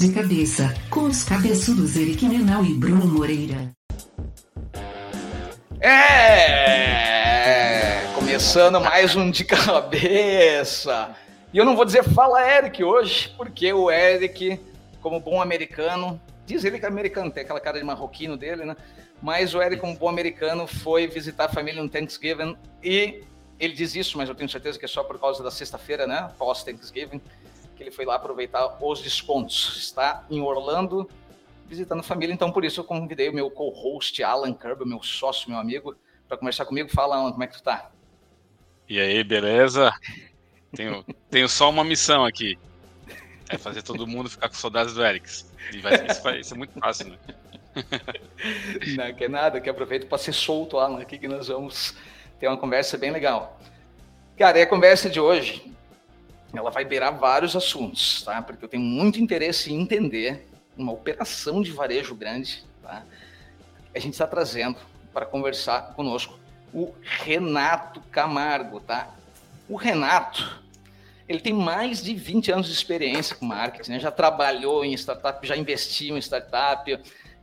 De cabeça, com os cabeçudos Eric Menal e Bruno Moreira. É! Começando mais um de cabeça. E eu não vou dizer fala Eric hoje, porque o Eric, como bom americano, diz ele que é americano, tem aquela cara de marroquino dele, né? Mas o Eric, como bom americano, foi visitar a família no Thanksgiving e ele diz isso, mas eu tenho certeza que é só por causa da sexta-feira, né? Pós-Thanksgiving, que ele foi lá aproveitar os descontos. Está em Orlando visitando a família, então por isso eu convidei o meu co-host Alan Kirby, meu sócio, meu amigo, para conversar comigo. Fala, Alan, como é que tu tá? E aí, beleza? Tenho, tenho só uma missão aqui. É fazer todo mundo ficar com saudades do Erics. E vai, isso, vai, isso é muito fácil, né? Não, que é nada, que aproveito para ser solto, Alan, aqui que nós vamos ter uma conversa bem legal. Cara, e a conversa de hoje, ela vai beirar vários assuntos, tá? Porque eu tenho muito interesse em entender uma operação de varejo grande, tá? A gente está trazendo para conversar conosco o Renato Camargo, tá? O Renato, ele tem mais de 20 anos de experiência com marketing, né? já trabalhou em startup, já investiu em startup,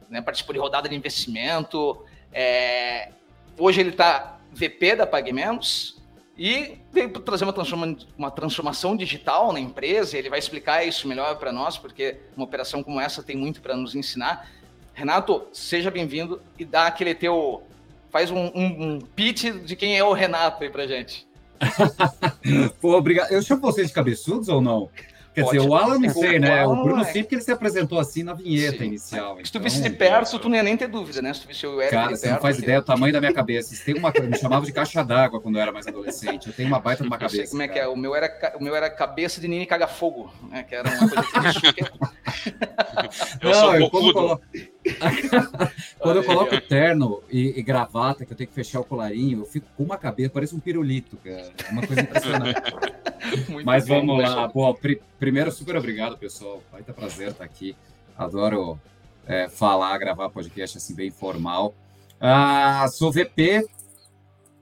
né? participou de rodada de investimento. É... Hoje ele está VP da PagMenos, e veio trazer uma, transforma, uma transformação digital na empresa, ele vai explicar isso melhor para nós, porque uma operação como essa tem muito para nos ensinar. Renato, seja bem-vindo e dá aquele teu. Faz um, um, um pitch de quem é o Renato aí pra gente. Pô, obrigado. Eu chamo vocês de cabeçudos ou não? Quer dizer, o Alan não sei, né? O Bruno é. sempre que ele se apresentou assim na vinheta Sim. inicial. Se tu visse de perto, tu não ia nem ter dúvida, né? Se tu visse o Eric Cara, você não faz ideia do tamanho da minha cabeça. Tem uma me chamava de caixa d'água quando eu era mais adolescente. Eu tenho uma baita numa cabeça. como é que é? O meu era, o meu era cabeça de Nini Caga Fogo, né? Que era uma coisa que eu não, eu quando, colo... quando eu coloco terno e, e, gravata, que eu tenho que fechar o colarinho, eu fico com uma cabeça, parece um pirulito, cara. É uma coisa impressionante. Mas vamos lá. Bom, pr primeiro, super obrigado, pessoal. Vai ter prazer estar aqui. Adoro é, falar, gravar podcast assim, bem formal. Ah, sou VP.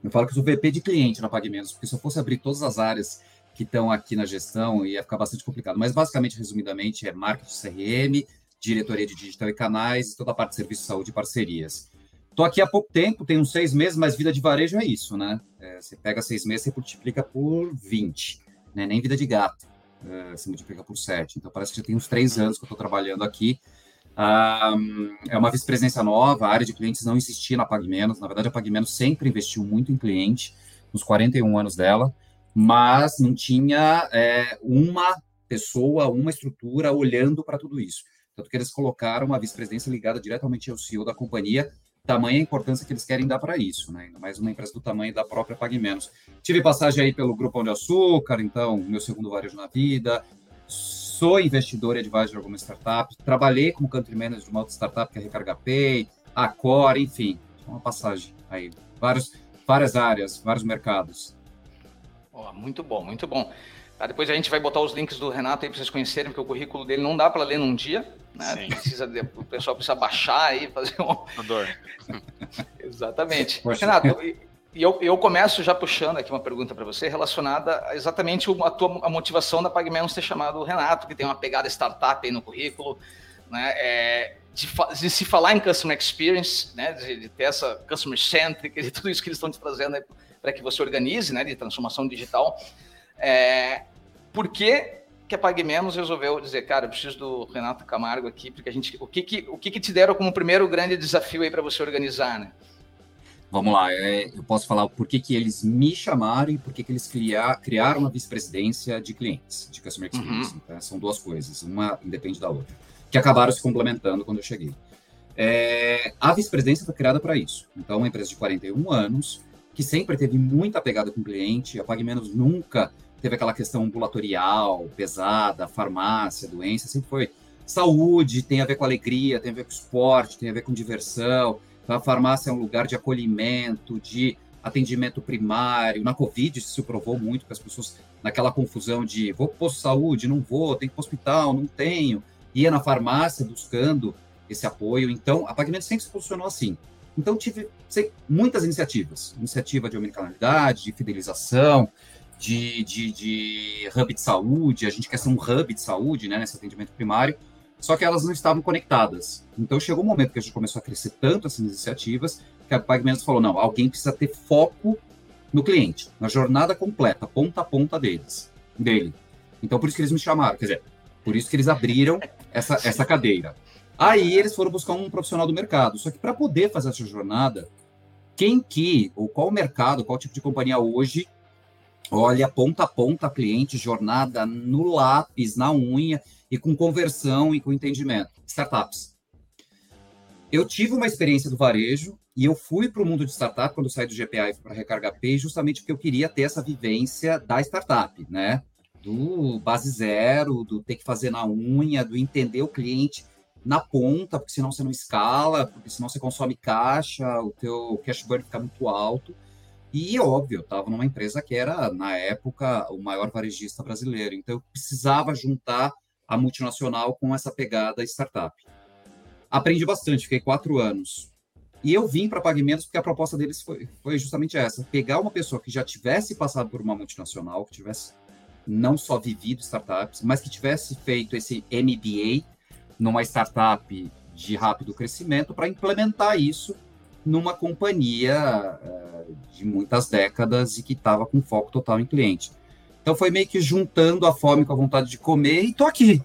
Eu falo que sou VP de cliente na PagMenos, porque se eu fosse abrir todas as áreas que estão aqui na gestão, ia ficar bastante complicado. Mas, basicamente, resumidamente, é marketing CRM, diretoria de digital e canais, toda a parte de serviço, saúde e parcerias. Estou aqui há pouco tempo, tenho uns seis meses, mas vida de varejo é isso, né? É, você pega seis meses e multiplica por 20 né? nem vida de gato uh, se multiplica por 7. Então, parece que já tem uns três anos que eu estou trabalhando aqui. Um, é uma vice-presidência nova, a área de clientes não existia na PagMenos. Na verdade, a PagMenos sempre investiu muito em cliente, nos 41 anos dela, mas não tinha é, uma pessoa, uma estrutura olhando para tudo isso. Tanto que eles colocaram uma vice-presidência ligada diretamente ao CEO da companhia, tamanha importância que eles querem dar para isso, né? Ainda mais uma empresa do tamanho da própria PagMenos. Tive passagem aí pelo Grupo de Açúcar, então, meu segundo varejo na vida. Sou investidor e advisor de algumas startups. Trabalhei como country manager de uma outra startup, que é a Recarga Pay, a Core, enfim. Uma passagem aí. Vários, várias áreas, vários mercados. Oh, muito bom, muito bom. Tá, depois a gente vai botar os links do Renato aí para vocês conhecerem, porque o currículo dele não dá para ler num dia. Né? Precisa de, o pessoal precisa baixar aí, fazer um. Dor. Exatamente. Poxa. Renato, e eu, eu começo já puxando aqui uma pergunta para você relacionada a exatamente a, tua, a motivação da PagMenos ter chamado o Renato, que tem uma pegada startup aí no currículo, né? É, de, de, se falar em customer experience, né? De, de ter essa customer centric, de tudo isso que eles estão te trazendo para que você organize, né? De transformação digital. É, por que, que a Pague Menos resolveu dizer, cara, eu preciso do Renato Camargo aqui, porque a gente. O que, que, o que, que te deram como primeiro grande desafio aí para você organizar, né? Vamos lá, é, eu posso falar por que, que eles me chamaram e por que, que eles criar, criaram uma vice-presidência de clientes, de Customer Experience. Uhum. São duas coisas, uma independe da outra, que acabaram se complementando quando eu cheguei. É, a vice-presidência foi criada para isso. Então, uma empresa de 41 anos, que sempre teve muita pegada com o cliente, a Pague Menos nunca teve aquela questão ambulatorial, pesada, farmácia, doença, sempre foi saúde, tem a ver com alegria, tem a ver com esporte, tem a ver com diversão. Então, a farmácia é um lugar de acolhimento, de atendimento primário. Na Covid isso se provou muito, que as pessoas, naquela confusão de vou para posto de saúde, não vou, tenho que para hospital, não tenho, ia na farmácia buscando esse apoio. Então, a Pagmento sempre se posicionou assim. Então, tive sei, muitas iniciativas. Iniciativa de omnicanalidade, de fidelização, de, de, de hub de saúde, a gente quer ser um hub de saúde, né, nesse atendimento primário, só que elas não estavam conectadas. Então chegou um momento que a gente começou a crescer tanto essas iniciativas que a PagMenos falou: não, alguém precisa ter foco no cliente, na jornada completa, ponta a ponta deles, dele. Então por isso que eles me chamaram, quer dizer, por isso que eles abriram essa, essa cadeira. Aí eles foram buscar um profissional do mercado. Só que para poder fazer essa jornada, quem que, ou qual mercado, qual tipo de companhia hoje olha ponta a ponta cliente, jornada no lápis, na unha e com conversão e com entendimento? Startups. Eu tive uma experiência do varejo e eu fui para o mundo de startup quando saí do GPA para Recarga Pay, justamente porque eu queria ter essa vivência da startup, né? Do base zero, do ter que fazer na unha, do entender o cliente na ponta, porque senão você não escala, porque senão você consome caixa, o teu cash burn fica muito alto. E, óbvio, eu estava numa empresa que era, na época, o maior varejista brasileiro. Então, eu precisava juntar a multinacional com essa pegada startup. Aprendi bastante, fiquei quatro anos. E eu vim para Pagamentos porque a proposta deles foi, foi justamente essa: pegar uma pessoa que já tivesse passado por uma multinacional, que tivesse não só vivido startups, mas que tivesse feito esse MBA, numa startup de rápido crescimento para implementar isso numa companhia uh, de muitas décadas e que estava com foco total em cliente. Então foi meio que juntando a fome com a vontade de comer e tô aqui.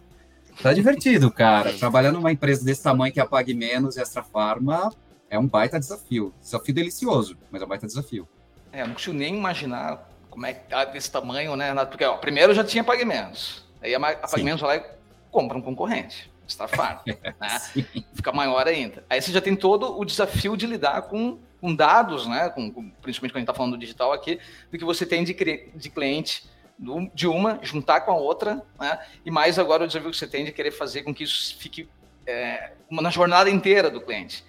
Tá divertido, cara. Trabalhando numa empresa desse tamanho que apague menos e Extra Farma é um baita desafio. Desafio delicioso, mas é um baita desafio. É, eu não consigo nem imaginar como é que tá desse tamanho, né? Porque, ó, primeiro já tinha Pague Menos. Aí a Pague Menos vai lá e compra um concorrente. Starfire, né? Fica maior ainda. Aí você já tem todo o desafio de lidar com, com dados, né? Com, com, principalmente quando a gente está falando do digital aqui, do que você tem de, de cliente do, de uma, juntar com a outra, né? E mais agora o desafio que você tem de querer fazer com que isso fique é, uma, na jornada inteira do cliente.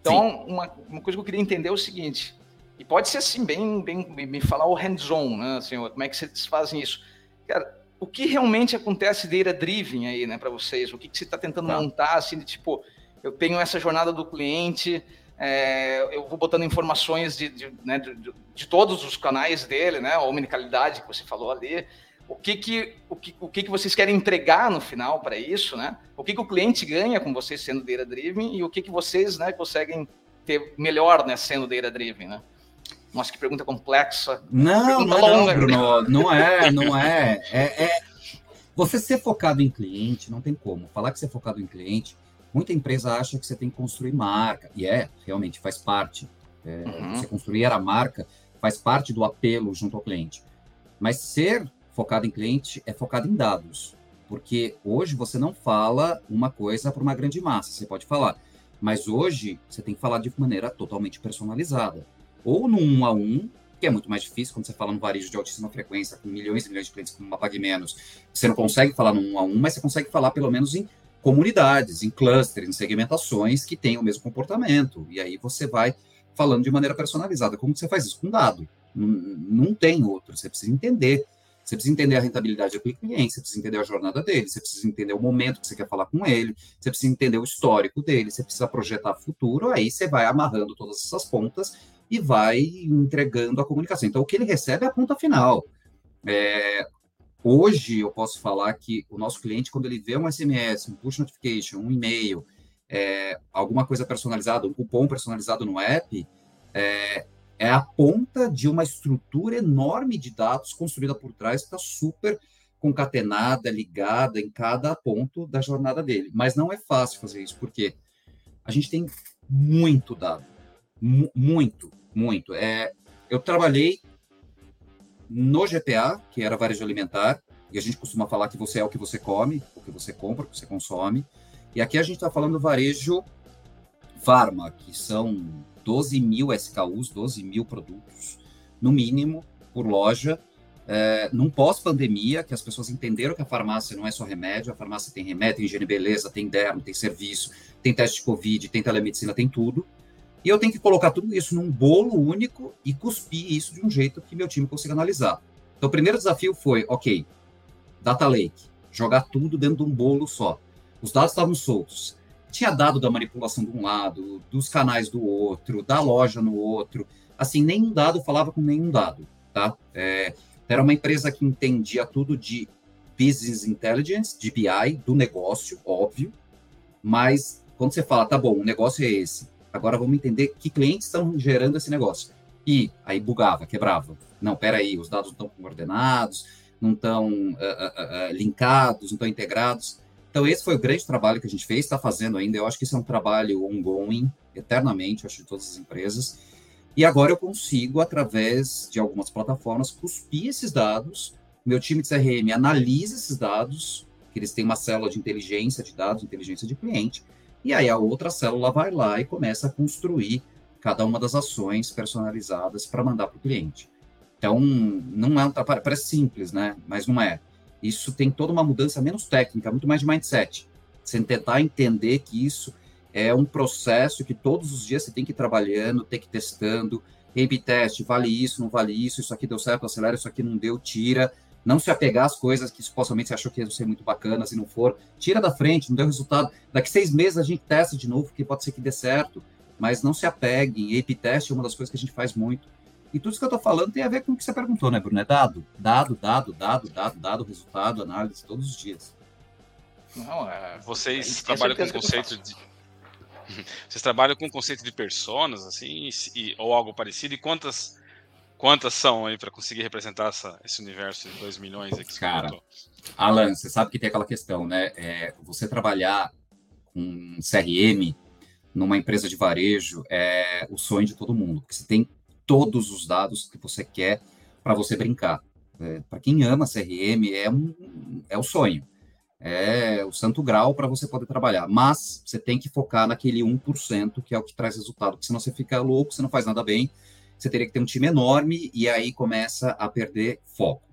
Então, uma, uma coisa que eu queria entender é o seguinte, e pode ser assim, bem, bem me falar o hands-on, né? Assim, como é que vocês fazem isso? Cara, o que realmente acontece data driven aí, né, para vocês? O que, que você está tentando tá. montar, assim, de tipo, eu tenho essa jornada do cliente, é, eu vou botando informações de, de, né, de, de, todos os canais dele, né, a omnicalidade que você falou ali, o que que, o que, o que, que vocês querem entregar no final para isso, né? O que, que o cliente ganha com vocês sendo data driven e o que, que vocês, né, conseguem ter melhor, né, sendo data driven, né? Nossa, que pergunta complexa. Não, não, longa. não, Bruno. Não é, não é. é. é. Você ser focado em cliente, não tem como. Falar que você é focado em cliente, muita empresa acha que você tem que construir marca. E é, realmente, faz parte. É, uhum. Você construir a marca faz parte do apelo junto ao cliente. Mas ser focado em cliente é focado em dados. Porque hoje você não fala uma coisa para uma grande massa, você pode falar. Mas hoje você tem que falar de maneira totalmente personalizada ou no um a um, que é muito mais difícil quando você fala no varejo de altíssima frequência, com milhões e milhões de clientes, como uma Pague Menos. Você não consegue falar no um a um, mas você consegue falar pelo menos em comunidades, em clusters, em segmentações que têm o mesmo comportamento. E aí você vai falando de maneira personalizada. Como você faz isso? Com dado. Não, não tem outro. Você precisa entender. Você precisa entender a rentabilidade do cliente, você precisa entender a jornada dele, você precisa entender o momento que você quer falar com ele, você precisa entender o histórico dele, você precisa projetar futuro, aí você vai amarrando todas essas pontas e vai entregando a comunicação. Então, o que ele recebe é a ponta final. É, hoje, eu posso falar que o nosso cliente, quando ele vê um SMS, um push notification, um e-mail, é, alguma coisa personalizada, um cupom personalizado no app, é, é a ponta de uma estrutura enorme de dados construída por trás, que está super concatenada, ligada em cada ponto da jornada dele. Mas não é fácil fazer isso, porque a gente tem muito dado, muito muito. É, eu trabalhei no GPA, que era varejo alimentar, e a gente costuma falar que você é o que você come, o que você compra, o que você consome. E aqui a gente está falando do varejo farma, que são 12 mil SKUs, 12 mil produtos, no mínimo, por loja, é, num pós-pandemia, que as pessoas entenderam que a farmácia não é só remédio, a farmácia tem remédio, tem higiene beleza, tem dermo, tem serviço, tem teste de Covid, tem telemedicina, tem tudo. E eu tenho que colocar tudo isso num bolo único e cuspir isso de um jeito que meu time consiga analisar. Então, o primeiro desafio foi, ok, data lake, jogar tudo dentro de um bolo só. Os dados estavam soltos. Tinha dado da manipulação de um lado, dos canais do outro, da loja no outro. Assim, nenhum dado falava com nenhum dado, tá? É, era uma empresa que entendia tudo de business intelligence, de BI, do negócio, óbvio, Mas quando você fala, tá bom, o negócio é esse, agora vamos entender que clientes estão gerando esse negócio. E aí bugava, quebrava. Não, peraí, os dados não estão coordenados, não estão uh, uh, uh, linkados, não estão integrados. Então, esse foi o grande trabalho que a gente fez, está fazendo ainda. Eu acho que isso é um trabalho ongoing, eternamente, acho, de todas as empresas. E agora eu consigo, através de algumas plataformas, cuspir esses dados. Meu time de CRM analisa esses dados, que eles têm uma célula de inteligência de dados, inteligência de cliente, e aí a outra célula vai lá e começa a construir cada uma das ações personalizadas para mandar para o cliente. Então, não é um trabalho, parece simples, né? Mas não é. Isso tem toda uma mudança menos técnica, muito mais de mindset. Você tentar entender que isso é um processo que todos os dias você tem que ir trabalhando, tem que ir testando, A-B teste, vale isso, não vale isso, isso aqui deu certo, acelera, isso aqui não deu, tira. Não se apegar às coisas que supostamente você achou que iam ser muito bacanas, se não for, tira da frente, não deu resultado. Daqui seis meses a gente testa de novo, porque pode ser que dê certo, mas não se apeguem. Teste é uma das coisas que a gente faz muito e tudo isso que eu estou falando tem a ver com o que você perguntou, né, Bruno? É dado, dado, dado, dado, dado, dado, resultado, análise, todos os dias. Não, é, Vocês trabalham com conceito de. Vocês trabalham com conceito de personas, assim, e, ou algo parecido? E quantas, quantas são aí para conseguir representar essa, esse universo de 2 milhões aqui? Cara, Alan, você sabe que tem aquela questão, né? É, você trabalhar com CRM numa empresa de varejo é o sonho de todo mundo, porque você tem todos os dados que você quer para você brincar. É, para quem ama CRM, é, um, é o sonho. É o santo grau para você poder trabalhar. Mas você tem que focar naquele 1%, que é o que traz resultado, porque senão você fica louco, você não faz nada bem. Você teria que ter um time enorme e aí começa a perder foco.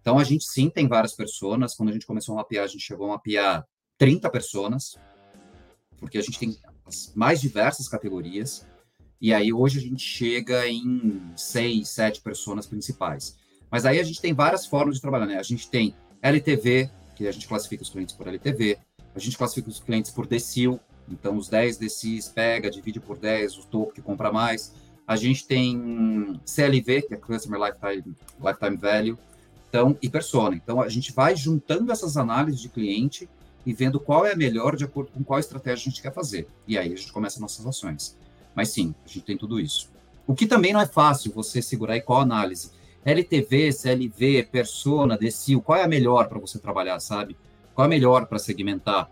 Então, a gente sim tem várias pessoas. Quando a gente começou a mapear, a gente chegou a mapear 30 pessoas, porque a gente tem as mais diversas categorias. E aí hoje a gente chega em seis, sete pessoas principais. Mas aí a gente tem várias formas de trabalhar, né? A gente tem LTV, que a gente classifica os clientes por LTV, a gente classifica os clientes por decil, então os 10 decis pega, divide por 10, o topo que compra mais. A gente tem CLV, que é Customer Lifetime, Lifetime Value, então, e persona. Então a gente vai juntando essas análises de cliente e vendo qual é a melhor de acordo com qual estratégia a gente quer fazer. E aí a gente começa nossas ações. Mas sim, a gente tem tudo isso. O que também não é fácil você segurar e qual análise. LTV, CLV, persona, decil, qual é a melhor para você trabalhar, sabe? Qual é a melhor para segmentar?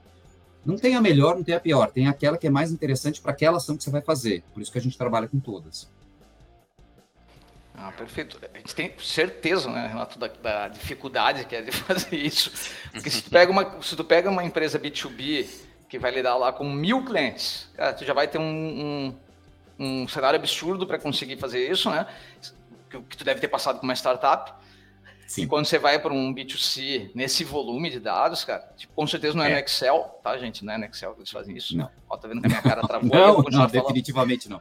Não tem a melhor, não tem a pior. Tem aquela que é mais interessante para aquela ação que você vai fazer. Por isso que a gente trabalha com todas. Ah, perfeito. A gente tem certeza, né, Renato, da, da dificuldade que é de fazer isso. Porque se tu pega uma, se tu pega uma empresa B2B que vai lidar lá com mil clientes, cara, tu já vai ter um, um um cenário absurdo para conseguir fazer isso, né? Que, que, tu deve ter passado com uma startup. Sim. E quando você vai para um B2C nesse volume de dados, cara, tipo, com certeza não é, é, no Excel, tá, gente? Não é no Excel que eles fazem isso. Não. Ó, tá vendo que a minha cara travou? não, não, definitivamente não.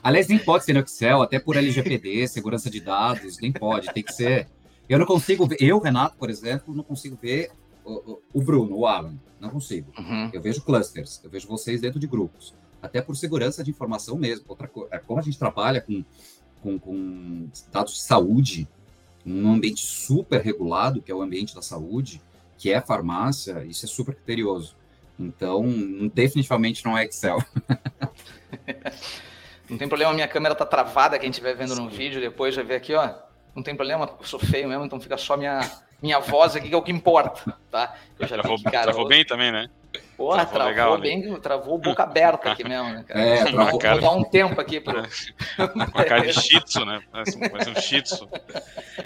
Aliás, nem pode ser no Excel, até por LGPD, segurança de dados, nem pode, tem que ser. Eu não consigo ver, eu, Renato, por exemplo, não consigo ver o, o Bruno, o Alan, não consigo. Uhum. Eu vejo clusters, eu vejo vocês dentro de grupos até por segurança de informação mesmo. Outra coisa, é como a gente trabalha com, com, com dados de saúde, num ambiente super regulado, que é o ambiente da saúde, que é a farmácia, isso é super criterioso. Então, definitivamente não é Excel. não tem problema, minha câmera tá travada, quem estiver vendo no vídeo depois vai ver aqui, ó. Não tem problema, eu sou feio mesmo, então fica só minha, minha voz aqui, que é o que importa, tá? Eu já travou, vi, cara, travou bem também, né? Porra, travou, travou legal, bem, né? travou boca aberta aqui mesmo, né, cara? É, vou, cara... vou dar um tempo aqui pro. Com a cara de shih tzu, né? Parece um, parece um shih tzu.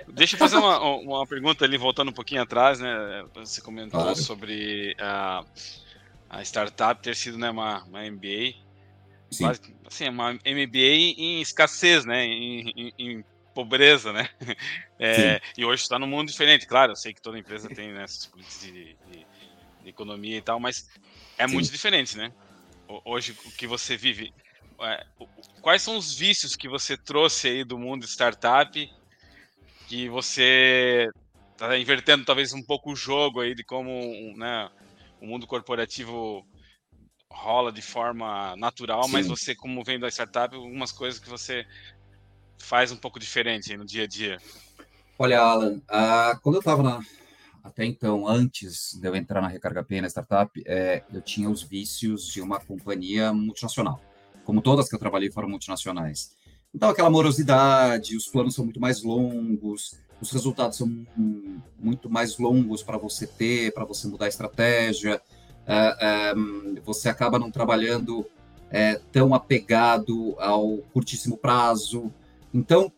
Deixa eu fazer uma, uma pergunta ali, voltando um pouquinho atrás, né? Você comentou claro. sobre a, a startup ter sido né, uma, uma MBA. Sim. Assim, uma MBA em escassez, né? Em, em, em pobreza, né? É, e hoje está num mundo diferente. Claro, eu sei que toda empresa tem né, essas políticas de, de, de, economia e tal, mas é Sim. muito diferente, né? Hoje, o que você vive. É, quais são os vícios que você trouxe aí do mundo startup que você está invertendo talvez um pouco o jogo aí de como né, o mundo corporativo rola de forma natural, Sim. mas você, como vem da startup, algumas coisas que você faz um pouco diferente no dia a dia? Olha, Alan, uh, quando eu estava até então, antes de eu entrar na Recarga P, na startup, é, eu tinha os vícios de uma companhia multinacional. Como todas que eu trabalhei foram multinacionais. Então, aquela morosidade, os planos são muito mais longos, os resultados são muito mais longos para você ter, para você mudar a estratégia. É, é, você acaba não trabalhando é, tão apegado ao curtíssimo prazo. Então,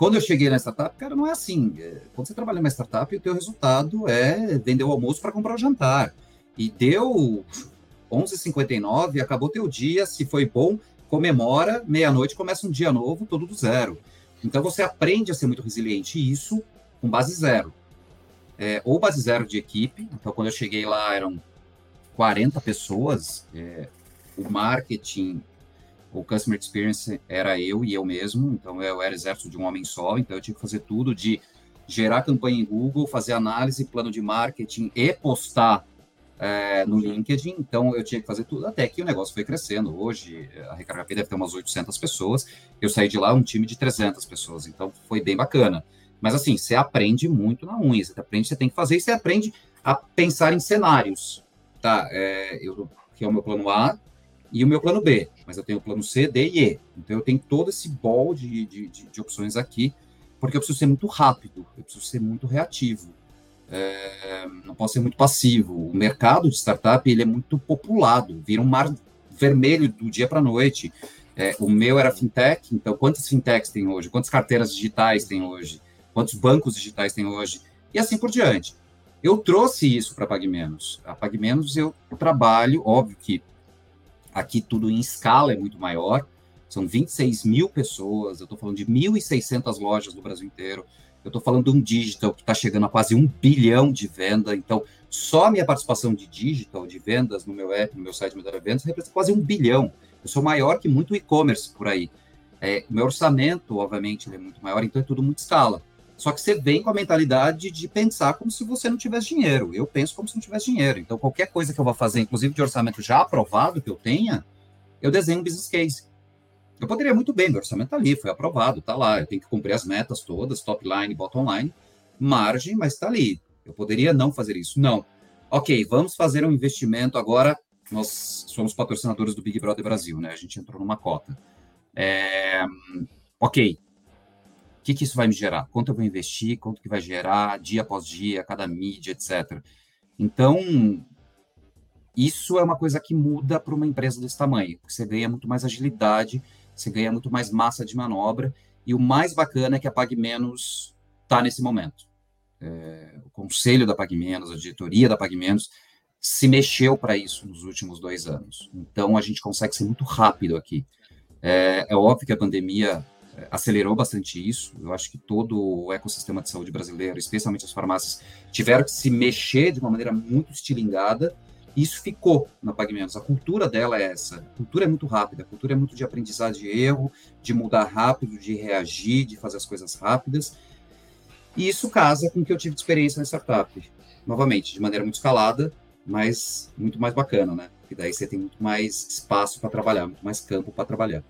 quando eu cheguei na startup, cara, não é assim. É, quando você trabalha numa startup, o teu resultado é vender o almoço para comprar o jantar. E deu 11h59, acabou teu dia, se foi bom, comemora, meia-noite começa um dia novo, todo do zero. Então você aprende a ser muito resiliente, e isso com base zero. É, ou base zero de equipe, então quando eu cheguei lá eram 40 pessoas, é, o marketing o Customer Experience era eu e eu mesmo, então eu era exército de um homem só, então eu tinha que fazer tudo de gerar campanha em Google, fazer análise, plano de marketing e postar é, no LinkedIn, então eu tinha que fazer tudo, até que o negócio foi crescendo. Hoje, a Recarga P deve ter umas 800 pessoas, eu saí de lá um time de 300 pessoas, então foi bem bacana. Mas assim, você aprende muito na unha, você aprende, você tem que fazer, e você aprende a pensar em cenários, tá? É, eu, que é o meu plano A, e o meu plano B, mas eu tenho o plano C, D e E. Então eu tenho todo esse bol de, de, de, de opções aqui, porque eu preciso ser muito rápido, eu preciso ser muito reativo. É, não posso ser muito passivo. O mercado de startup ele é muito populado, vira um mar vermelho do dia para a noite. É, o meu era fintech, então quantas fintechs tem hoje? Quantas carteiras digitais tem hoje? Quantos bancos digitais tem hoje? E assim por diante. Eu trouxe isso para a PagMenos. A PagMenos eu trabalho, óbvio que Aqui tudo em escala é muito maior, são 26 mil pessoas, eu estou falando de 1.600 lojas no Brasil inteiro, eu estou falando de um digital que está chegando a quase um bilhão de venda, então só a minha participação de digital, de vendas no meu app, no meu site, no meu vendas, representa quase um bilhão. Eu sou maior que muito e-commerce por aí. É, meu orçamento, obviamente, é muito maior, então é tudo muito escala. Só que você vem com a mentalidade de pensar como se você não tivesse dinheiro. Eu penso como se não tivesse dinheiro. Então, qualquer coisa que eu vou fazer, inclusive de orçamento já aprovado que eu tenha, eu desenho um business case. Eu poderia muito bem, meu orçamento está ali, foi aprovado, está lá. Eu tenho que cumprir as metas todas, top line, bottom line, margem, mas está ali. Eu poderia não fazer isso. Não. Ok, vamos fazer um investimento agora. Nós somos patrocinadores do Big Brother Brasil, né? A gente entrou numa cota. É... Ok, o que, que isso vai me gerar? Quanto eu vou investir? Quanto que vai gerar dia após dia, cada mídia, etc. Então, isso é uma coisa que muda para uma empresa desse tamanho, porque você ganha muito mais agilidade, você ganha muito mais massa de manobra, e o mais bacana é que a Pag Menos está nesse momento. É, o conselho da Pag Menos, a diretoria da Pag Menos, se mexeu para isso nos últimos dois anos. Então, a gente consegue ser muito rápido aqui. É, é óbvio que a pandemia acelerou bastante isso. Eu acho que todo o ecossistema de saúde brasileiro, especialmente as farmácias, tiveram que se mexer de uma maneira muito estilingada. Isso ficou na PagMenos. A cultura dela é essa. A cultura é muito rápida, a cultura é muito de aprendizado de erro, de mudar rápido, de reagir, de fazer as coisas rápidas. E isso casa com o que eu tive de experiência na startup. Novamente, de maneira muito escalada, mas muito mais bacana, né? E daí você tem muito mais espaço para trabalhar, muito mais campo para trabalhar.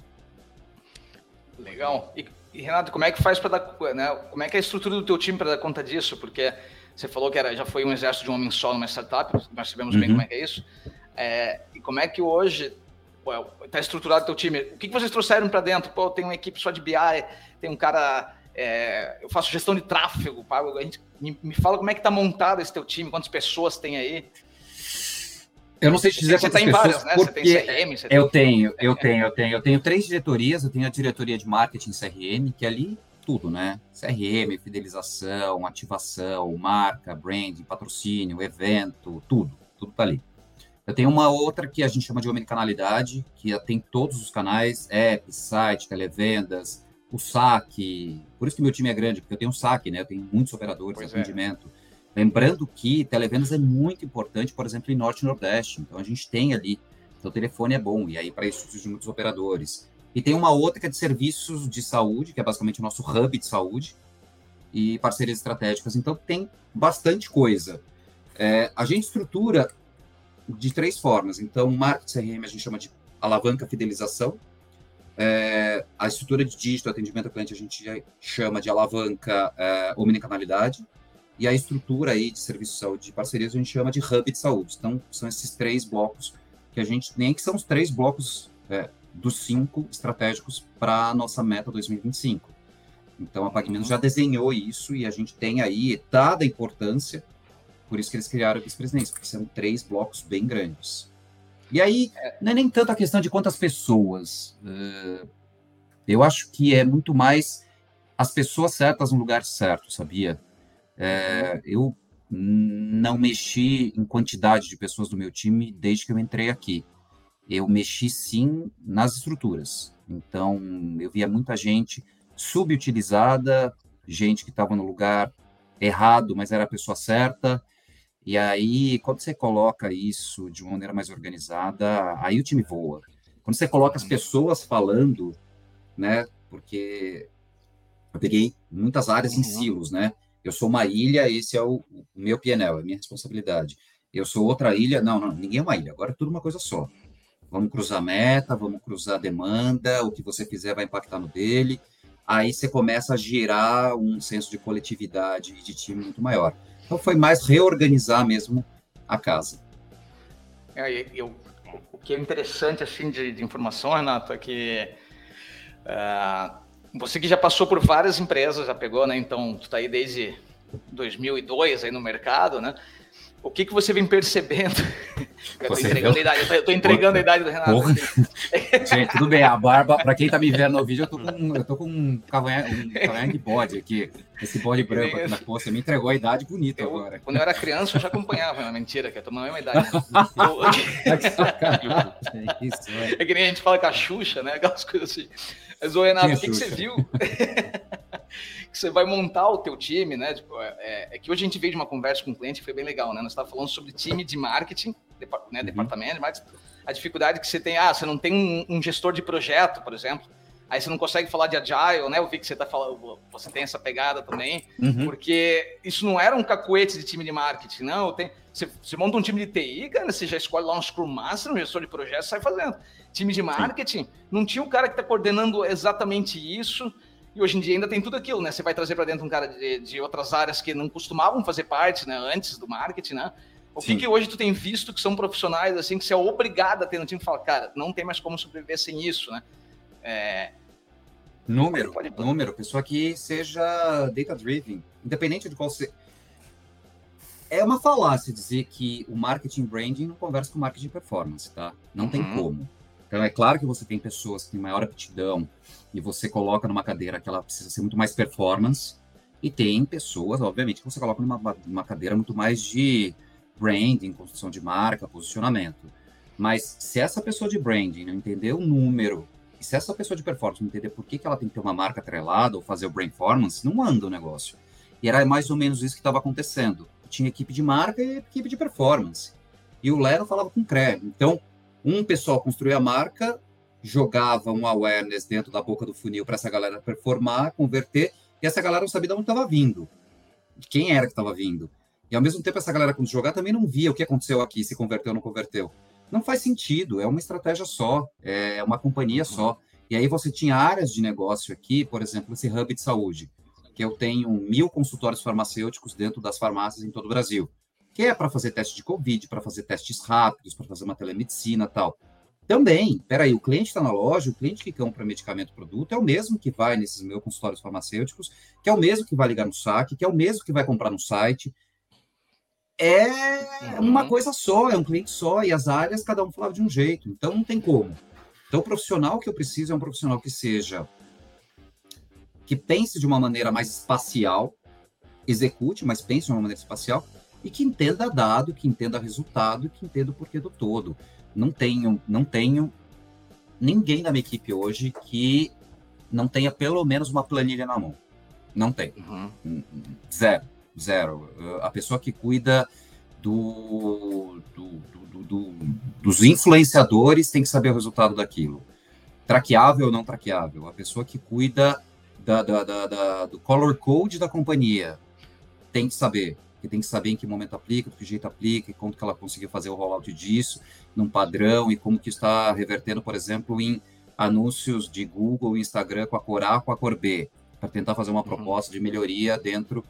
Legal. E, e, Renato, como é que faz para dar, né, como é que é a estrutura do teu time para dar conta disso? Porque você falou que era, já foi um exército de um homem só numa startup, nós sabemos uhum. bem como é que é isso. É, e como é que hoje está estruturado o teu time? O que, que vocês trouxeram para dentro? Pô, tem uma equipe só de BI, tem um cara... É, eu faço gestão de tráfego, pago. A gente, me, me fala como é que está montado esse teu time, quantas pessoas tem aí? Eu não sei te dizer você tem várias, né? Você tem CRM, eu tenho, eu tenho, eu tenho, eu tenho três diretorias. Eu tenho a diretoria de marketing CRM, que é ali tudo, né? CRM, fidelização, ativação, marca, branding, patrocínio, evento, tudo, tudo tá ali. Eu tenho uma outra que a gente chama de omnicanalidade, que tem todos os canais, app, site, televendas, o saque. Por isso que meu time é grande, porque eu tenho um saque, né? Eu tenho muitos operadores, pois é. atendimento. É. Lembrando que televendas é muito importante, por exemplo, em Norte e Nordeste. Então a gente tem ali, então o telefone é bom, e aí para isso surgem muitos operadores. E tem uma outra que é de serviços de saúde, que é basicamente o nosso hub de saúde, e parcerias estratégicas. Então tem bastante coisa. É, a gente estrutura de três formas. Então, marketing CRM a gente chama de alavanca fidelização. É, a estrutura de dígito, atendimento ao cliente, a gente chama de alavanca é, omnicanalidade e a estrutura aí de serviço de saúde de parcerias a gente chama de hub de saúde. Então, são esses três blocos que a gente nem que são os três blocos é, dos cinco estratégicos para a nossa meta 2025. Então, a PagMenos já desenhou isso e a gente tem aí, dada a importância, por isso que eles criaram a vice-presidência, porque são três blocos bem grandes. E aí, não é nem tanto a questão de quantas pessoas. Uh, eu acho que é muito mais as pessoas certas no lugar certo, sabia? É, eu não mexi em quantidade de pessoas do meu time desde que eu entrei aqui. Eu mexi sim nas estruturas. Então, eu via muita gente subutilizada, gente que estava no lugar errado, mas era a pessoa certa. E aí, quando você coloca isso de uma maneira mais organizada, aí o time voa. Quando você coloca as pessoas falando, né? Porque eu peguei muitas áreas em uhum. silos, né? Eu sou uma ilha, esse é o, o meu PNL, é a minha responsabilidade. Eu sou outra ilha, não, não, ninguém é uma ilha, agora é tudo uma coisa só. Vamos cruzar meta, vamos cruzar demanda, o que você fizer vai impactar no dele. Aí você começa a gerar um senso de coletividade e de time muito maior. Então foi mais reorganizar mesmo a casa. É, eu, o que é interessante assim de, de informação, Renato, é que uh, você que já passou por várias empresas, já pegou, né? Então, tu está aí desde 2002 aí no mercado, né? O que, que você vem percebendo? Eu tô entregando, a idade, eu tô entregando a idade do Renato. Gente, tudo bem. A barba, para quem tá me vendo no vídeo, eu tô com, eu tô com um cavanhaque, um cavanhaque de bode aqui. Esse bode branco aqui na costa. Você me entregou a idade bonita eu, agora. Quando eu era criança, eu já acompanhava. Não, mentira, que eu tô na mesma idade. é, isso, é. é que nem a gente fala com a Xuxa, né? Aquelas coisas assim. Mas, ô Renato, o que, que você viu? que você vai montar o teu time, né? Tipo, é, é, que hoje a gente veio de uma conversa com um cliente que foi bem legal, né? Nós estávamos falando sobre time de marketing, né, uhum. departamento de marketing, a dificuldade que você tem, ah, você não tem um, um, gestor de projeto, por exemplo, aí você não consegue falar de agile, né? Eu vi que você tá falando, você tem essa pegada também, uhum. porque isso não era um cacuete de time de marketing, não. Tem, você, você, monta um time de TI, cara, você já escolhe lá um Scrum Master, um gestor de projeto, sai fazendo. Time de marketing, Sim. não tinha um cara que está coordenando exatamente isso. E hoje em dia ainda tem tudo aquilo, né? Você vai trazer para dentro um cara de, de, outras áreas que não costumavam fazer parte, né? Antes do marketing, né? O que, que, hoje tu tem visto que são profissionais assim que você é obrigado a ter no time e fala, cara, não tem mais como sobreviver sem isso, né? É... Número, pode, pode... número, pessoa que seja data driven, independente de qual ser. É uma falácia dizer que o marketing branding não conversa com o marketing performance, tá? Não uhum. tem como. Então, é claro que você tem pessoas que têm maior aptidão e você coloca numa cadeira que ela precisa ser muito mais performance, e tem pessoas, obviamente, que você coloca numa, numa cadeira muito mais de branding, construção de marca, posicionamento. Mas se essa pessoa de branding não entender o número, e se essa pessoa de performance entender por que, que ela tem que ter uma marca atrelada ou fazer o performance, não anda o negócio. E era mais ou menos isso que estava acontecendo. Tinha equipe de marca e equipe de performance. E o Lero falava com o CRE. Então, um pessoal construía a marca, jogava um awareness dentro da boca do funil para essa galera performar, converter, e essa galera não sabia de onde estava vindo, quem era que estava vindo. E ao mesmo tempo, essa galera, quando jogar, também não via o que aconteceu aqui, se converteu ou não converteu. Não faz sentido, é uma estratégia só, é uma companhia só. E aí você tinha áreas de negócio aqui, por exemplo, esse hub de saúde, que eu tenho mil consultórios farmacêuticos dentro das farmácias em todo o Brasil que é para fazer teste de Covid, para fazer testes rápidos, para fazer uma telemedicina tal. Também, peraí, o cliente está na loja, o cliente que compra medicamento produto é o mesmo que vai nesses meus consultórios farmacêuticos, que é o mesmo que vai ligar no saque, que é o mesmo que vai comprar no site. É uhum. uma coisa só, é um cliente só, e as áreas cada um falava de um jeito, então não tem como. Então, o profissional que eu preciso é um profissional que seja que pense de uma maneira mais espacial, execute, mas pense de uma maneira espacial, e que entenda dado, que entenda resultado, que entenda o porquê do todo. Não tenho, não tenho ninguém da minha equipe hoje que não tenha pelo menos uma planilha na mão. Não tem. Uhum. Zero. Zero. A pessoa que cuida do, do, do, do, dos influenciadores tem que saber o resultado daquilo. Traqueável ou não traqueável. A pessoa que cuida da, da, da, do color code da companhia tem que saber que tem que saber em que momento aplica, que jeito aplica, e como que ela conseguiu fazer o rollout disso, num padrão, e como que está revertendo, por exemplo, em anúncios de Google e Instagram com a cor A com a cor B, para tentar fazer uma uhum. proposta de melhoria dentro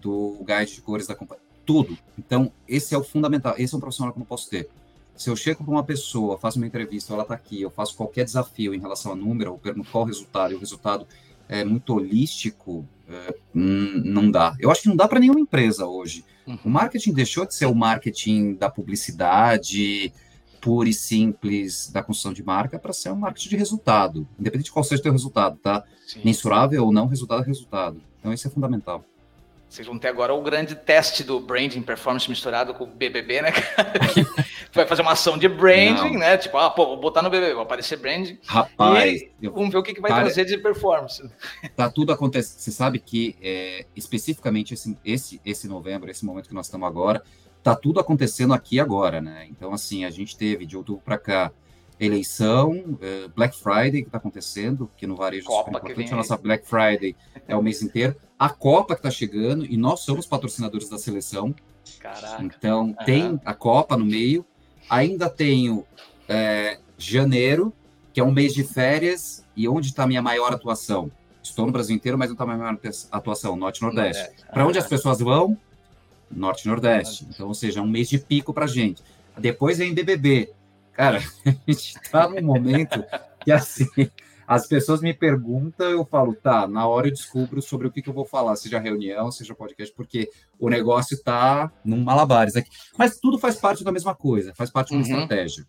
do guide de cores da companhia, tudo. Então, esse é o fundamental, esse é um profissional que eu não posso ter. Se eu chego para uma pessoa, faço uma entrevista, ela está aqui, eu faço qualquer desafio em relação a número, eu pergunto qual o resultado, e o resultado é muito holístico, é, hum, não dá. Eu acho que não dá para nenhuma empresa hoje. Uhum. O marketing deixou de ser o marketing da publicidade pura e simples da construção de marca para ser um marketing de resultado, independente de qual seja o teu resultado, tá? Sim. Mensurável ou não, resultado é resultado. Então isso é fundamental. Vocês vão ter agora o grande teste do branding performance misturado com o BBB, né, vai fazer uma ação de branding, Não. né? Tipo, ah, pô, vou botar no BBB, vai aparecer branding. Rapaz, e vamos ver o que, que vai cara, trazer de performance. Tá tudo acontecendo. Você sabe que, é, especificamente, esse, esse, esse novembro, esse momento que nós estamos agora, tá tudo acontecendo aqui agora, né? Então, assim, a gente teve de outubro para cá eleição, é, Black Friday que está acontecendo, que no varejo Copa super importante, a nossa Black Friday é o mês inteiro, a Copa que está chegando, e nós somos patrocinadores da seleção. Caraca. Então, uhum. tem a Copa no meio, ainda tenho é, janeiro, que é um mês de férias, e onde está a minha maior atuação? Estou no Brasil inteiro, mas não está a minha maior atuação, Norte e Nordeste. Para onde as pessoas vão? Norte e Nordeste. Então, ou seja, é um mês de pico para gente. Depois vem BBB. Cara, a gente está num momento que, assim, as pessoas me perguntam, eu falo, tá, na hora eu descubro sobre o que, que eu vou falar, seja reunião, seja podcast, porque o negócio está num malabares aqui. Mas tudo faz parte da mesma coisa, faz parte de uma uhum. estratégia.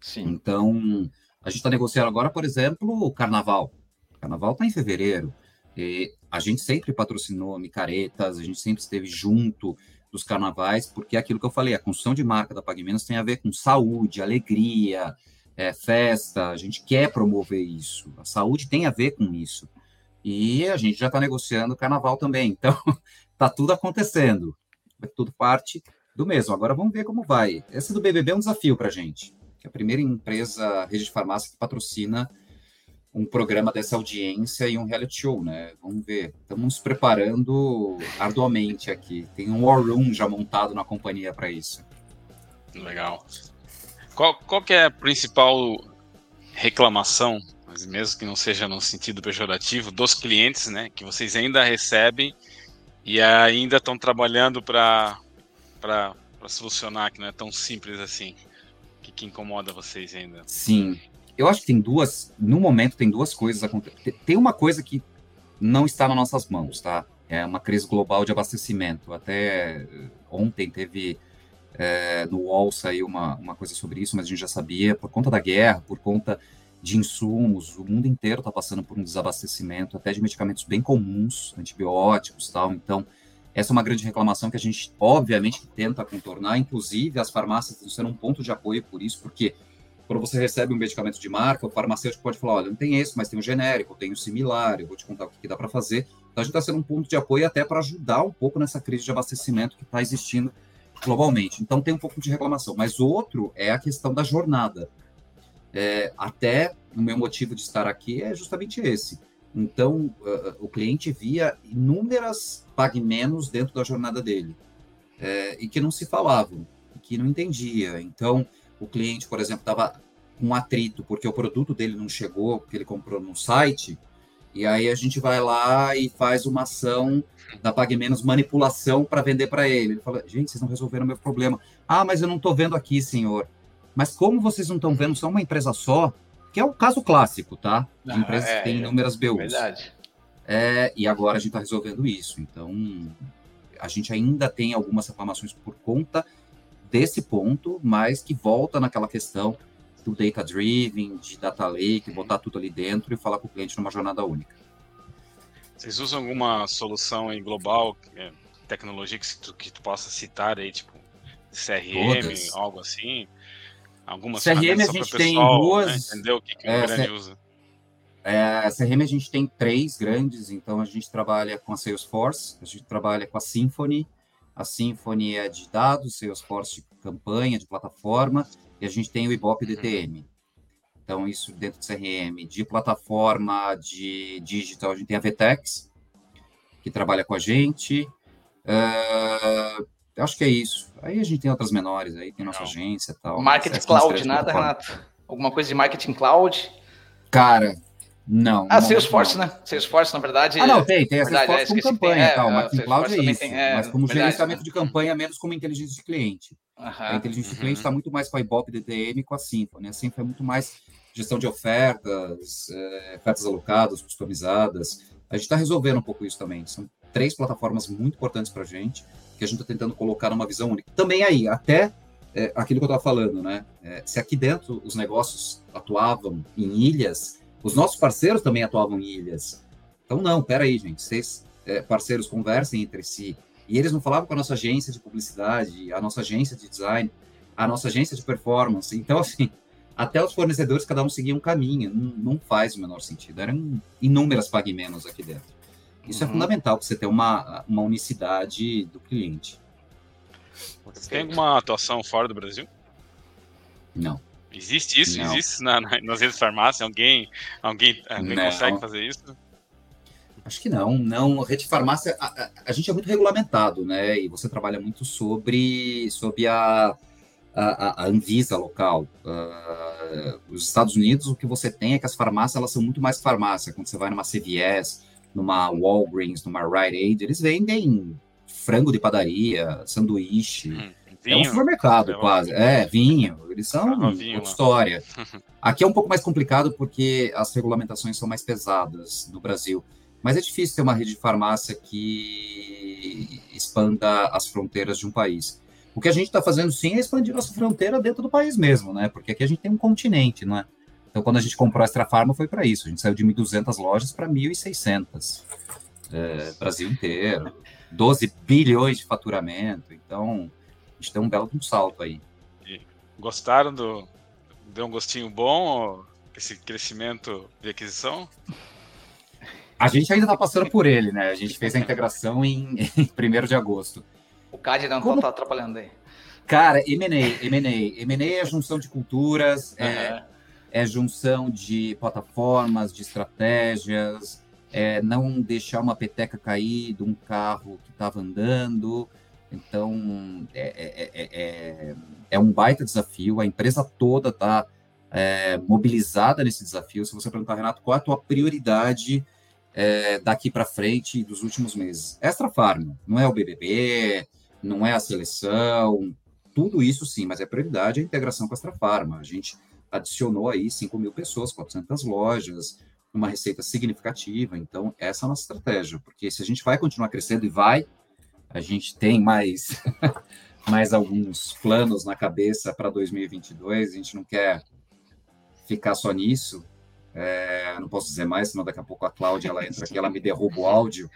Sim. Então, a gente está negociando agora, por exemplo, o carnaval. O carnaval está em fevereiro. E a gente sempre patrocinou micaretas, a gente sempre esteve junto dos carnavais, porque é aquilo que eu falei, a construção de marca da PagMenos tem a ver com saúde, alegria, é, festa, a gente quer promover isso. A saúde tem a ver com isso. E a gente já está negociando o carnaval também. Então, está tudo acontecendo. É tudo parte do mesmo. Agora vamos ver como vai. Esse do BBB é um desafio para a gente. Que é a primeira empresa, rede de farmácia, que patrocina um programa dessa audiência e um reality show, né? Vamos ver. Estamos nos preparando arduamente aqui. Tem um war room já montado na companhia para isso. Legal. Qual, qual que é a principal reclamação, mas mesmo que não seja no sentido pejorativo, dos clientes, né? Que vocês ainda recebem e ainda estão trabalhando para solucionar, que não é tão simples assim. O que, que incomoda vocês ainda? Sim, eu acho que tem duas, no momento tem duas coisas acontecendo. Tem uma coisa que não está nas nossas mãos, tá? É uma crise global de abastecimento. Até eh, ontem teve é, no UOL saiu uma, uma coisa sobre isso, mas a gente já sabia, por conta da guerra, por conta de insumos, o mundo inteiro está passando por um desabastecimento, até de medicamentos bem comuns, antibióticos tal. Então, essa é uma grande reclamação que a gente, obviamente, tenta contornar. Inclusive, as farmácias estão sendo um ponto de apoio por isso, porque quando você recebe um medicamento de marca, o farmacêutico pode falar: olha, não tem esse, mas tem o genérico, tem o similar, eu vou te contar o que, que dá para fazer. Então a gente está sendo um ponto de apoio até para ajudar um pouco nessa crise de abastecimento que está existindo globalmente. Então tem um pouco de reclamação. Mas outro é a questão da jornada. É, até o meu motivo de estar aqui é justamente esse. Então, uh, o cliente via inúmeras pague menos dentro da jornada dele é, e que não se falavam, que não entendia. Então, o cliente, por exemplo, estava com um atrito porque o produto dele não chegou, porque ele comprou no site, e aí a gente vai lá e faz uma ação da Pague Menos manipulação para vender para ele. Ele fala, gente, vocês não resolveram o meu problema. Ah, mas eu não estou vendo aqui, senhor. Mas como vocês não estão vendo, só uma empresa só, que é o caso clássico, tá? De ah, empresas é, que têm inúmeras BUs. Verdade. É, e agora a gente está resolvendo isso. Então, a gente ainda tem algumas reclamações por conta desse ponto, mas que volta naquela questão do data driven, de data lake, botar tudo ali dentro e falar com o cliente numa jornada única. Vocês usam alguma solução aí global, é, tecnologia que tu, que tu possa citar aí, tipo CRM, Todas. algo assim? Algumas CRM a gente tem pessoal, né, duas. Né? Entendeu o que, que é, grande C... usa? É, CRM a gente tem três grandes, então a gente trabalha com a Salesforce, a gente trabalha com a Symfony, a Symfony é de dados, Salesforce de campanha, de plataforma, e a gente tem o Ibope DTM. Uhum. Então, isso dentro do CRM. De plataforma de digital, a gente tem a Vtex, que trabalha com a gente. Uh, acho que é isso. Aí a gente tem outras menores, aí tem nossa Não. agência e tal. Marketing Cloud, nada, Renato? Alguma coisa de Marketing Cloud? Cara, Não. Ah, Salesforce, né? Salesforce, na verdade. Ah, não, tem, tem a Salesforce com campanha e tal, é, mas Cloud é isso. Tem, é, mas como verdade, gerenciamento né? de campanha, menos como inteligência de cliente. Uhum, a inteligência uhum. de cliente está muito mais com a Ibope DTM e com a Symfony. A Symfony é muito mais gestão de ofertas, é, ofertas alocadas, customizadas. A gente está resolvendo um pouco isso também. São três plataformas muito importantes para a gente, que a gente está tentando colocar numa visão única. Também aí, até é, aquilo que eu estava falando, né? É, se aqui dentro os negócios atuavam em ilhas, os nossos parceiros também atuavam em ilhas. Então, não, peraí, gente, vocês, é, parceiros, conversem entre si. E eles não falavam com a nossa agência de publicidade, a nossa agência de design, a nossa agência de performance. Então, assim, até os fornecedores, cada um seguia um caminho. Não, não faz o menor sentido. Eram inúmeras pague menos aqui dentro. Isso é uhum. é fundamental para você ter uma, uma unicidade do cliente. Você tem alguma atuação fora do Brasil? Não. Existe isso? Não. Existe na, na, nas redes de farmácia? Alguém, alguém, alguém consegue fazer isso? Acho que não, não. Rede de farmácia, a, a, a, gente é muito regulamentado, né? E você trabalha muito sobre, sobre a, a, a Anvisa local. Uh, os Estados Unidos, o que você tem é que as farmácias elas são muito mais farmácia. Quando você vai numa CVS, numa Walgreens, numa Rite Aid, eles vendem frango de padaria, sanduíche. Hum. Vinho, é um supermercado, quase. É, vinho. Eles são ah, vinho, outra história. Aqui é um pouco mais complicado porque as regulamentações são mais pesadas no Brasil. Mas é difícil ter uma rede de farmácia que expanda as fronteiras de um país. O que a gente está fazendo sim é expandir nossa fronteira dentro do país mesmo, né? Porque aqui a gente tem um continente, não é? Então, quando a gente comprou a Extra Farma, foi para isso. A gente saiu de 1.200 lojas para 1.600. É, Brasil inteiro. 12 bilhões de faturamento. Então, a gente tem um belo um salto aí. E gostaram do. Deu um gostinho bom esse crescimento de aquisição? A gente ainda está passando por ele, né? A gente fez a integração em, em 1 de agosto. O CAD não Como... tá atrapalhando aí. Cara, M&A, M&A. M&A é junção de culturas, uhum. é, é junção de plataformas, de estratégias, é não deixar uma peteca cair de um carro que estava andando. Então, é, é, é, é, um baita desafio. A empresa toda está mobilizada nesse desafio. Se você perguntar, Renato, qual é a tua prioridade daqui para frente dos últimos meses? Extra Farm, não é o BBB, não é a seleção, tudo isso sim, mas é prioridade a integração com a Extra Farma. A gente adicionou aí 5 mil pessoas, 400 lojas, uma receita significativa. Então, essa é a nossa estratégia, porque se a gente vai continuar crescendo e vai, a gente tem mais, mais alguns planos na cabeça para 2022, a gente não quer ficar só nisso. É, não posso dizer mais, senão daqui a pouco a Cláudia ela entra aqui, ela me derruba o áudio.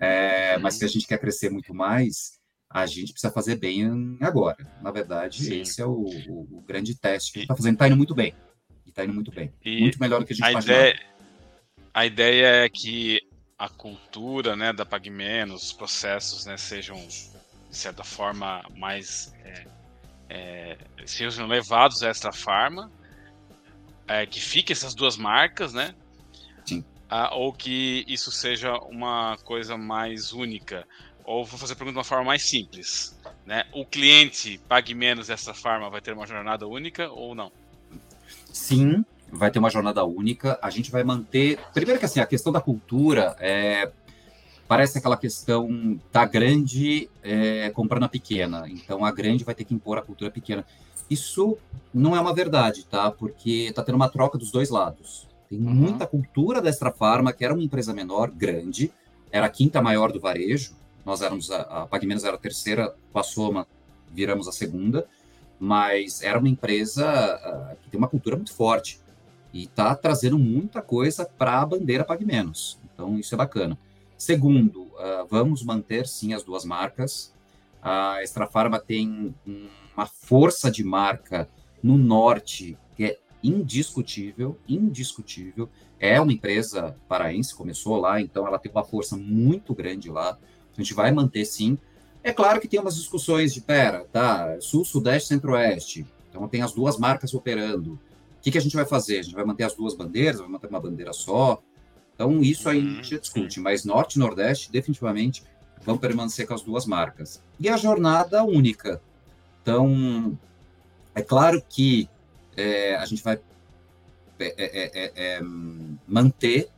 É, mas se a gente quer crescer muito mais, a gente precisa fazer bem agora. Na verdade, Sim. esse é o, o, o, grande teste que está fazendo. Está indo muito bem. Está indo muito bem. Muito melhor do que a gente a ideia, a ideia é que a cultura né, da PagMenos, os processos né, sejam, de certa forma, mais. É, é, sejam levados a esta farma, é, que fique essas duas marcas, né? Sim. Ah, ou que isso seja uma coisa mais única. Ou vou fazer a pergunta de uma forma mais simples. Né? O cliente pague menos essa farma vai ter uma jornada única ou não? Sim, vai ter uma jornada única. A gente vai manter. Primeiro que assim, a questão da cultura é. Parece aquela questão da grande é, comprando a pequena. Então a grande vai ter que impor a cultura pequena. Isso não é uma verdade, tá? Porque tá tendo uma troca dos dois lados. Tem uhum. muita cultura da Extra Farma, que era uma empresa menor, grande, era a quinta maior do varejo. Nós éramos a, a PagMenos era a terceira, com a Soma viramos a segunda, mas era uma empresa uh, que tem uma cultura muito forte e está trazendo muita coisa para a bandeira Pague Menos. Então, isso é bacana. Segundo, uh, vamos manter sim as duas marcas. A Extra Farma tem uma força de marca no norte que é indiscutível, indiscutível. É uma empresa paraense, começou lá, então ela tem uma força muito grande lá. A gente vai manter sim. É claro que tem umas discussões de, pera, tá, sul, sudeste, centro-oeste. Então tem as duas marcas operando. O que, que a gente vai fazer? A gente vai manter as duas bandeiras, vai manter uma bandeira só? Então, isso aí a gente uhum. discute, mas Norte e Nordeste, definitivamente, vão permanecer com as duas marcas. E a jornada única. Então, é claro que é, a gente vai é, é, é, manter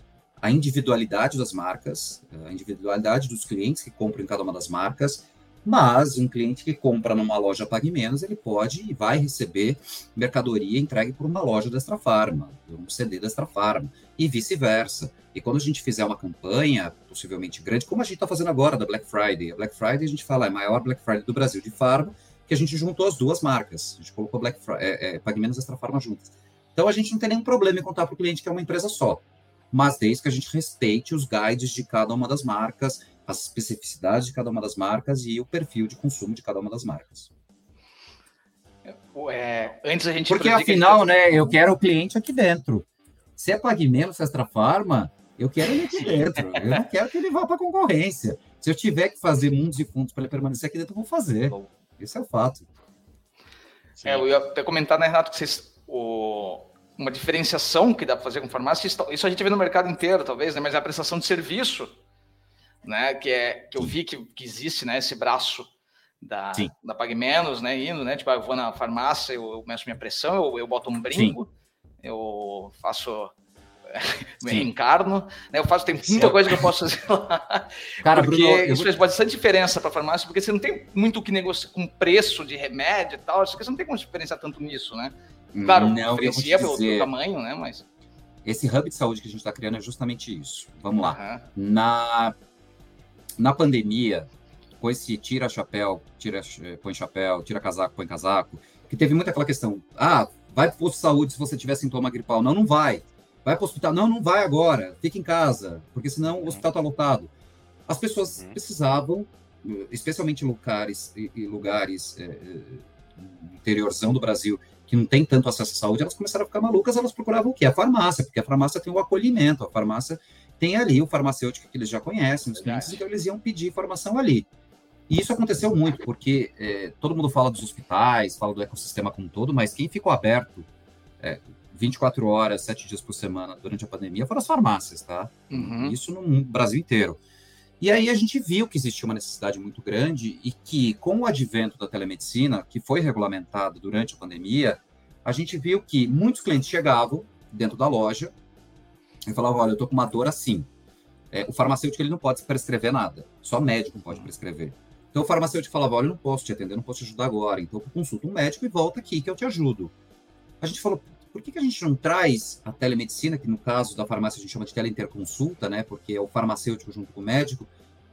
a individualidade das marcas, a individualidade dos clientes que compram em cada uma das marcas, mas um cliente que compra numa loja Pague Menos, ele pode e vai receber mercadoria entregue por uma loja da Extra Farma, um CD da Extra Farma, e vice-versa. E quando a gente fizer uma campanha, possivelmente grande, como a gente está fazendo agora da Black Friday, a Black Friday a gente fala é a maior Black Friday do Brasil de farma, que a gente juntou as duas marcas. A gente colocou Black é, é, Pague Menos e Extra Farma juntas. Então a gente não tem nenhum problema em contar para o cliente que é uma empresa só mas desde que a gente respeite os guides de cada uma das marcas, as especificidades de cada uma das marcas e o perfil de consumo de cada uma das marcas. É, antes a gente Porque afinal, né, eu quero o cliente aqui dentro. Se é Pague Menos, se é Extra Farma, eu quero ele aqui dentro. eu não quero que ele vá para a concorrência. Se eu tiver que fazer mundos e fundos para ele permanecer aqui dentro, eu vou fazer. Esse é o fato. É, eu ia até comentar, né, Renato, que vocês, o, uma diferenciação que dá para fazer com farmácia. Isso a gente vê no mercado inteiro, talvez, né? mas é a prestação de serviço, né? que, é, que eu vi que, que existe né? esse braço da, da Pague Menos, né? indo, né? tipo, eu vou na farmácia, eu, eu meço minha pressão, eu, eu boto um brinco, Sim. eu faço me encarno, né? Eu faço, tem muita Sim. coisa que eu posso fazer lá. Cara, porque Bruno, isso faz bastante diferença para a farmácia, porque você não tem muito o que negociar com preço de remédio e tal, você não tem como diferenciar tanto nisso, né? Claro, não, diferencia pelo, dizer, tamanho, né? Mas. Esse hub de saúde que a gente está criando é justamente isso. Vamos lá. Uhum. Na, na pandemia, com esse tira chapéu, tira, põe chapéu, tira casaco, põe casaco, que teve muita aquela questão. Ah, vai para o posto de saúde se você tiver sintoma gripal. Não, não vai. Vai para o hospital. Não, não vai agora. Fica em casa, porque senão o uhum. hospital está lotado. As pessoas uhum. precisavam, especialmente em lugares, em lugares é, interiorzão do Brasil, que não tem tanto acesso à saúde, elas começaram a ficar malucas, elas procuravam o quê? A farmácia, porque a farmácia tem o acolhimento, a farmácia tem ali o farmacêutico que eles já conhecem, os clientes, então eles iam pedir informação ali. E isso aconteceu muito, porque é, todo mundo fala dos hospitais, fala do ecossistema como um todo, mas quem ficou aberto é, 24 horas, 7 dias por semana durante a pandemia foram as farmácias, tá? Uhum. Isso no Brasil inteiro. E aí a gente viu que existia uma necessidade muito grande e que, com o advento da telemedicina, que foi regulamentado durante a pandemia, a gente viu que muitos clientes chegavam dentro da loja e falavam, olha, eu estou com uma dor assim. É, o farmacêutico ele não pode prescrever nada, só médico pode prescrever. Então o farmacêutico falava, olha, eu não posso te atender, não posso te ajudar agora, então consulta um médico e volta aqui que eu te ajudo. A gente falou, por que, que a gente não traz a telemedicina, que no caso da farmácia a gente chama de teleinterconsulta, né? Porque é o farmacêutico junto com o médico,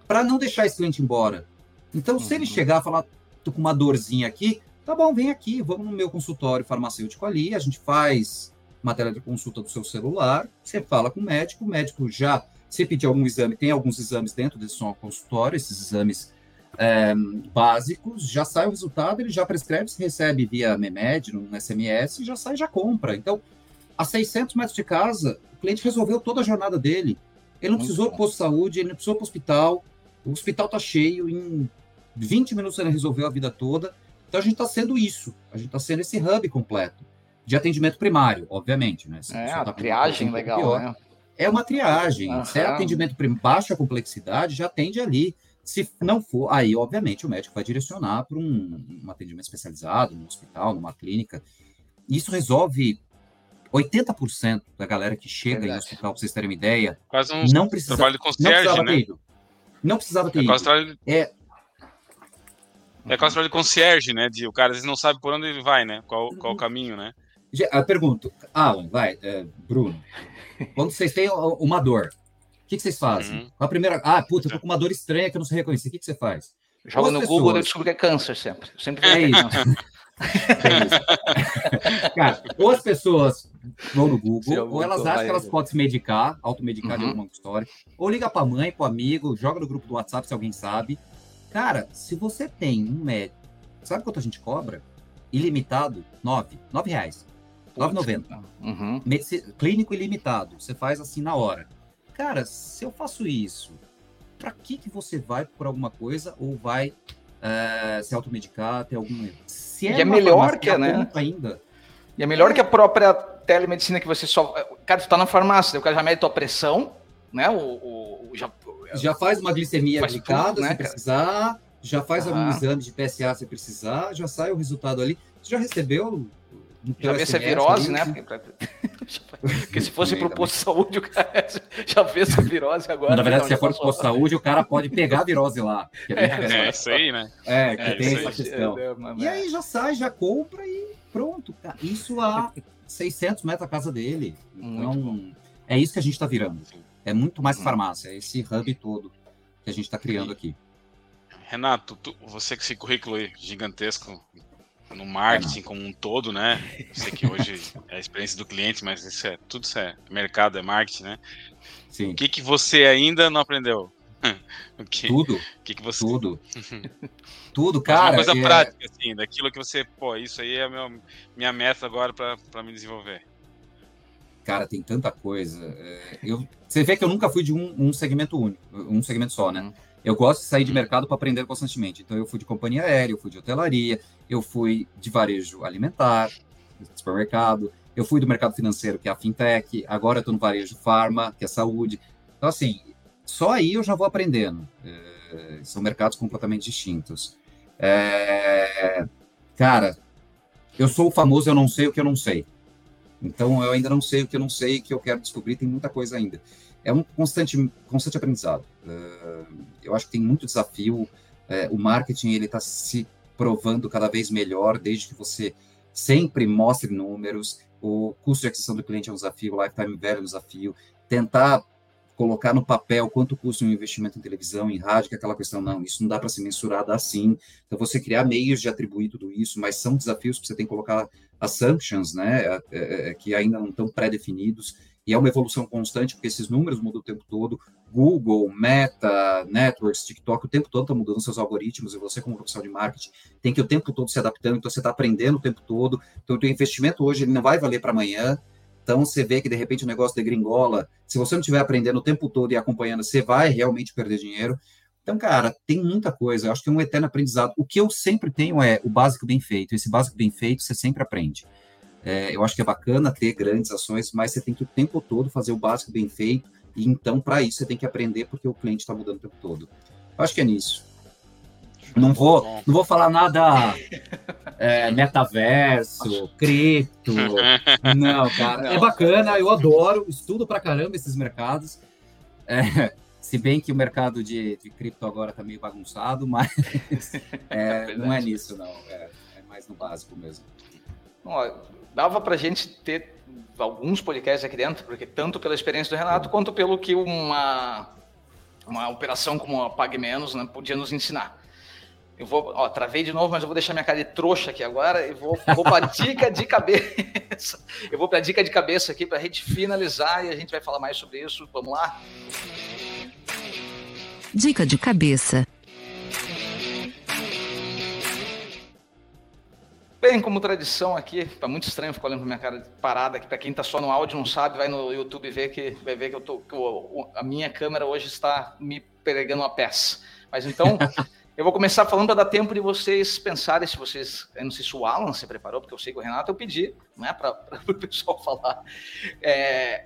para não deixar esse cliente embora. Então, uhum. se ele uhum. chegar e falar, tô com uma dorzinha aqui, tá bom, vem aqui, vamos no meu consultório farmacêutico ali, a gente faz matéria de consulta do seu celular, você fala com o médico, o médico já, se pedir algum exame, tem alguns exames dentro desse consultório, esses exames é, básicos, já sai o resultado, ele já prescreve, se recebe via MEMED, no SMS, já sai já compra. Então, a 600 metros de casa, o cliente resolveu toda a jornada dele. Ele não Muito precisou para posto de saúde, ele não precisou para o hospital, o hospital está cheio, em 20 minutos ele resolveu a vida toda. Então, a gente está sendo isso, a gente está sendo esse hub completo de atendimento primário, obviamente. Né? Se é, a tá triagem legal, pior, né? É uma triagem. Uhum. Se é atendimento baixa complexidade, já atende ali. Se não for, aí, obviamente, o médico vai direcionar para um, um, atendimento especializado, no hospital, numa clínica. Isso resolve 80% da galera que chega Verdade. em hospital, para vocês terem uma ideia. Quase um não precisa, trabalho de concierge, não né? Ter não precisava ter é ido. Trabalho... É, é quase trabalho de concierge, né? De, o cara às vezes não sabe por onde ele vai, né? Qual, qual o caminho, né? Eu pergunto, Alan, vai, é, Bruno, quando vocês têm uma dor, o que, que vocês fazem? Uhum. A primeira. Ah, puta, eu tô com uma dor estranha que eu não sei reconhecer. O que, que você faz? Joga no pessoas... Google e descobre que é câncer sempre. sempre é isso. é isso. Cara, ou as pessoas vão no Google, ou elas acham que elas podem se medicar, automedicar uhum. de alguma história, ou liga pra mãe, pro amigo, joga no grupo do WhatsApp se alguém sabe. Cara, se você tem um médico, sabe quanto a gente cobra? Ilimitado, nove, nove reais. 9,90. Uhum. Clínico ilimitado. Você faz assim na hora cara, se eu faço isso, para que, que você vai por alguma coisa ou vai é, se automedicar, ter algum Se é, e é melhor que, né? Ainda. E é melhor é. que a própria telemedicina que você só. Cara, tu tá na farmácia, o cara já mede tua pressão, né? O, o, o já, já faz uma glicemia faz aplicada tudo, né, se precisar, já faz ah. algum exame de PSA se precisar, já sai o resultado ali. Você já recebeu já vê se é virose, né? Porque se fosse pro posto de saúde, o cara já fez a virose agora. Na verdade, se for pro posto de saúde, o cara pode pegar a virose lá. É, é, é isso aí, né? É, que é, tem essa questão. É, e aí já sai, já compra e pronto. Cara. Isso a 600 metros da casa dele. Então, é isso que a gente está virando. É muito mais uhum. farmácia, é esse hub todo que a gente está criando aqui. Renato, tu, você com esse currículo gigantesco no marketing como um todo, né? Eu sei que hoje é a experiência do cliente, mas isso é tudo isso é mercado, é marketing, né? Sim. O que que você ainda não aprendeu? que, tudo. O que, que você... Tudo. tudo, cara. Mas uma coisa é... prática, assim, daquilo que você, pô, isso aí é a minha, minha meta agora para me desenvolver. Cara, tem tanta coisa. É, eu, você vê que eu nunca fui de um, um segmento único, um segmento só, né? Uhum. Eu gosto de sair de mercado para aprender constantemente. Então, eu fui de companhia aérea, eu fui de hotelaria, eu fui de varejo alimentar, supermercado, eu fui do mercado financeiro, que é a fintech, agora eu estou no varejo farma, que é saúde. Então, assim, só aí eu já vou aprendendo. É, são mercados completamente distintos. É, cara, eu sou o famoso eu não sei o que eu não sei. Então, eu ainda não sei o que eu não sei, que eu quero descobrir, tem muita coisa ainda. É um constante, constante aprendizado. Uh, eu acho que tem muito desafio. Uh, o marketing ele está se provando cada vez melhor, desde que você sempre mostre números. O custo de aquisição do cliente é um desafio, o lifetime value é um desafio. Tentar colocar no papel quanto custa um investimento em televisão, em rádio, que é aquela questão, não, isso não dá para ser mensurado assim. Então, você criar meios de atribuir tudo isso, mas são desafios que você tem que colocar assumptions, né, é, é, é, que ainda não estão pré-definidos, e é uma evolução constante, porque esses números mudam o tempo todo. Google, Meta, Networks, TikTok, o tempo todo estão mudando seus algoritmos, e você, como profissional de marketing, tem que o tempo todo se adaptando, então você está aprendendo o tempo todo. Então, o investimento hoje ele não vai valer para amanhã, então, você vê que, de repente, o negócio degringola. Se você não estiver aprendendo o tempo todo e acompanhando, você vai realmente perder dinheiro. Então, cara, tem muita coisa. Eu acho que é um eterno aprendizado. O que eu sempre tenho é o básico bem feito. Esse básico bem feito, você sempre aprende. É, eu acho que é bacana ter grandes ações, mas você tem que o tempo todo fazer o básico bem feito. E então, para isso, você tem que aprender porque o cliente está mudando o tempo todo. Eu acho que é nisso. Não vou, não vou falar nada é, metaverso, cripto. Não, cara. Não. É bacana, eu adoro, estudo pra caramba esses mercados. É, se bem que o mercado de, de cripto agora tá meio bagunçado, mas é, não é nisso, não. É, é, mais no básico mesmo. Ó, dava pra gente ter alguns podcasts aqui dentro, porque tanto pela experiência do Renato, quanto pelo que uma, uma operação como a Pague Menos né, podia nos ensinar. Eu vou, ó, travei de novo, mas eu vou deixar minha cara de trouxa aqui agora e vou, vou para dica de cabeça. Eu vou para dica de cabeça aqui para a gente finalizar e a gente vai falar mais sobre isso. Vamos lá? Dica de cabeça. Bem, como tradição aqui, tá muito estranho ficar olhando pra minha cara parada aqui. Para quem tá só no áudio não sabe, vai no YouTube ver que vai ver que eu tô que a minha câmera hoje está me pregando uma peça. Mas então, Eu vou começar falando para dar tempo de vocês pensarem se vocês. Eu não sei se o Alan se preparou, porque eu sei que o Renato eu pedi né, para o pessoal falar. É...